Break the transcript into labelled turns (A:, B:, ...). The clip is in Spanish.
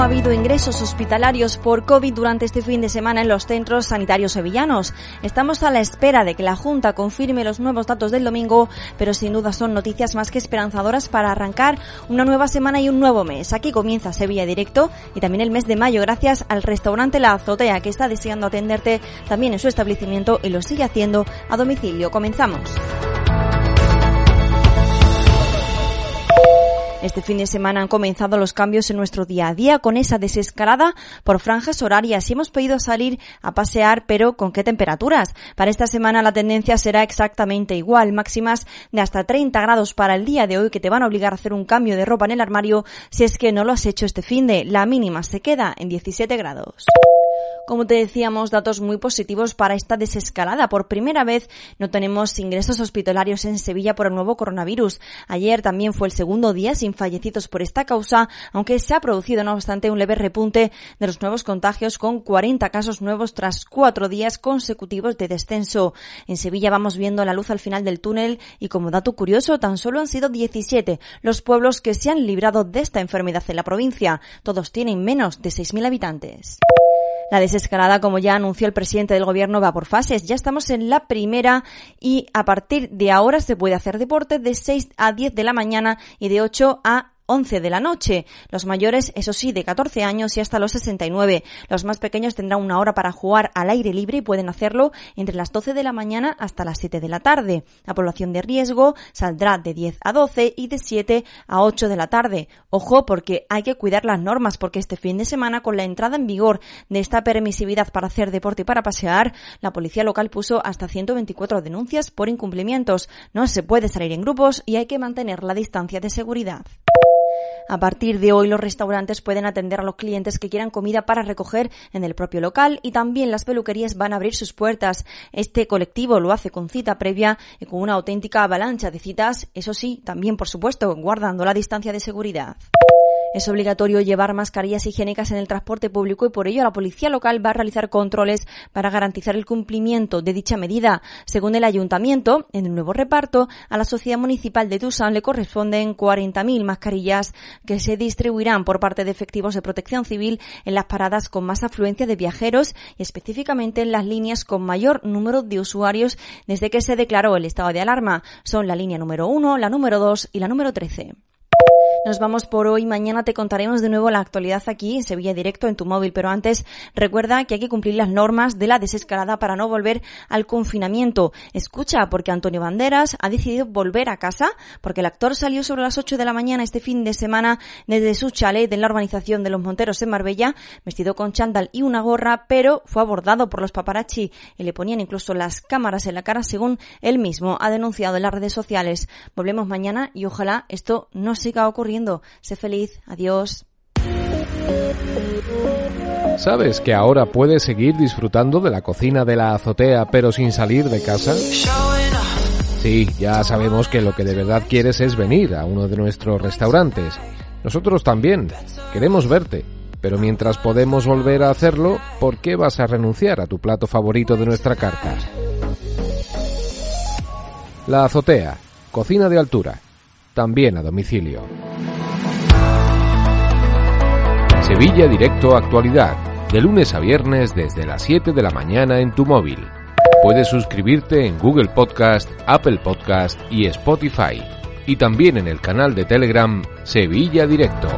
A: ha habido ingresos hospitalarios por COVID durante este fin de semana en los centros sanitarios sevillanos. Estamos a la espera de que la Junta confirme los nuevos datos del domingo, pero sin duda son noticias más que esperanzadoras para arrancar una nueva semana y un nuevo mes. Aquí comienza Sevilla Directo y también el mes de mayo gracias al restaurante La Azotea que está deseando atenderte también en su establecimiento y lo sigue haciendo a domicilio. Comenzamos. Este fin de semana han comenzado los cambios en nuestro día a día con esa desescalada por franjas horarias y hemos podido salir a pasear, pero ¿con qué temperaturas? Para esta semana la tendencia será exactamente igual, máximas de hasta 30 grados para el día de hoy que te van a obligar a hacer un cambio de ropa en el armario si es que no lo has hecho este fin de. La mínima se queda en 17 grados. Como te decíamos, datos muy positivos para esta desescalada. Por primera vez no tenemos ingresos hospitalarios en Sevilla por el nuevo coronavirus. Ayer también fue el segundo día sin fallecidos por esta causa, aunque se ha producido no obstante un leve repunte de los nuevos contagios con 40 casos nuevos tras cuatro días consecutivos de descenso. En Sevilla vamos viendo la luz al final del túnel y como dato curioso tan solo han sido 17 los pueblos que se han librado de esta enfermedad en la provincia. Todos tienen menos de 6.000 habitantes. La desescalada, como ya anunció el presidente del gobierno, va por fases. Ya estamos en la primera y a partir de ahora se puede hacer deporte de 6 a 10 de la mañana y de 8 a 11 de la noche. Los mayores, eso sí, de 14 años y hasta los 69. Los más pequeños tendrán una hora para jugar al aire libre y pueden hacerlo entre las 12 de la mañana hasta las 7 de la tarde. La población de riesgo saldrá de 10 a 12 y de 7 a 8 de la tarde. Ojo porque hay que cuidar las normas porque este fin de semana con la entrada en vigor de esta permisividad para hacer deporte y para pasear, la policía local puso hasta 124 denuncias por incumplimientos. No se puede salir en grupos y hay que mantener la distancia de seguridad. A partir de hoy los restaurantes pueden atender a los clientes que quieran comida para recoger en el propio local y también las peluquerías van a abrir sus puertas. Este colectivo lo hace con cita previa y con una auténtica avalancha de citas, eso sí, también por supuesto guardando la distancia de seguridad. Es obligatorio llevar mascarillas higiénicas en el transporte público y por ello la policía local va a realizar controles para garantizar el cumplimiento de dicha medida. Según el ayuntamiento, en el nuevo reparto, a la sociedad municipal de Tucson le corresponden 40.000 mascarillas que se distribuirán por parte de efectivos de protección civil en las paradas con más afluencia de viajeros y específicamente en las líneas con mayor número de usuarios desde que se declaró el estado de alarma. Son la línea número 1, la número 2 y la número 13. Nos vamos por hoy. Mañana te contaremos de nuevo la actualidad aquí en Sevilla Directo en tu móvil. Pero antes, recuerda que hay que cumplir las normas de la desescalada para no volver al confinamiento. Escucha, porque Antonio Banderas ha decidido volver a casa, porque el actor salió sobre las 8 de la mañana este fin de semana desde su chalet en la urbanización de Los Monteros en Marbella, vestido con chándal y una gorra, pero fue abordado por los paparazzi y le ponían incluso las cámaras en la cara según él mismo ha denunciado en las redes sociales. Volvemos mañana y ojalá esto no siga ocurriendo Sé feliz. Adiós.
B: ¿Sabes que ahora puedes seguir disfrutando de la cocina de la azotea pero sin salir de casa? Sí, ya sabemos que lo que de verdad quieres es venir a uno de nuestros restaurantes. Nosotros también. Queremos verte. Pero mientras podemos volver a hacerlo, ¿por qué vas a renunciar a tu plato favorito de nuestra carta? La azotea. Cocina de altura. También a domicilio. Sevilla Directo Actualidad, de lunes a viernes desde las 7 de la mañana en tu móvil. Puedes suscribirte en Google Podcast, Apple Podcast y Spotify. Y también en el canal de Telegram Sevilla Directo.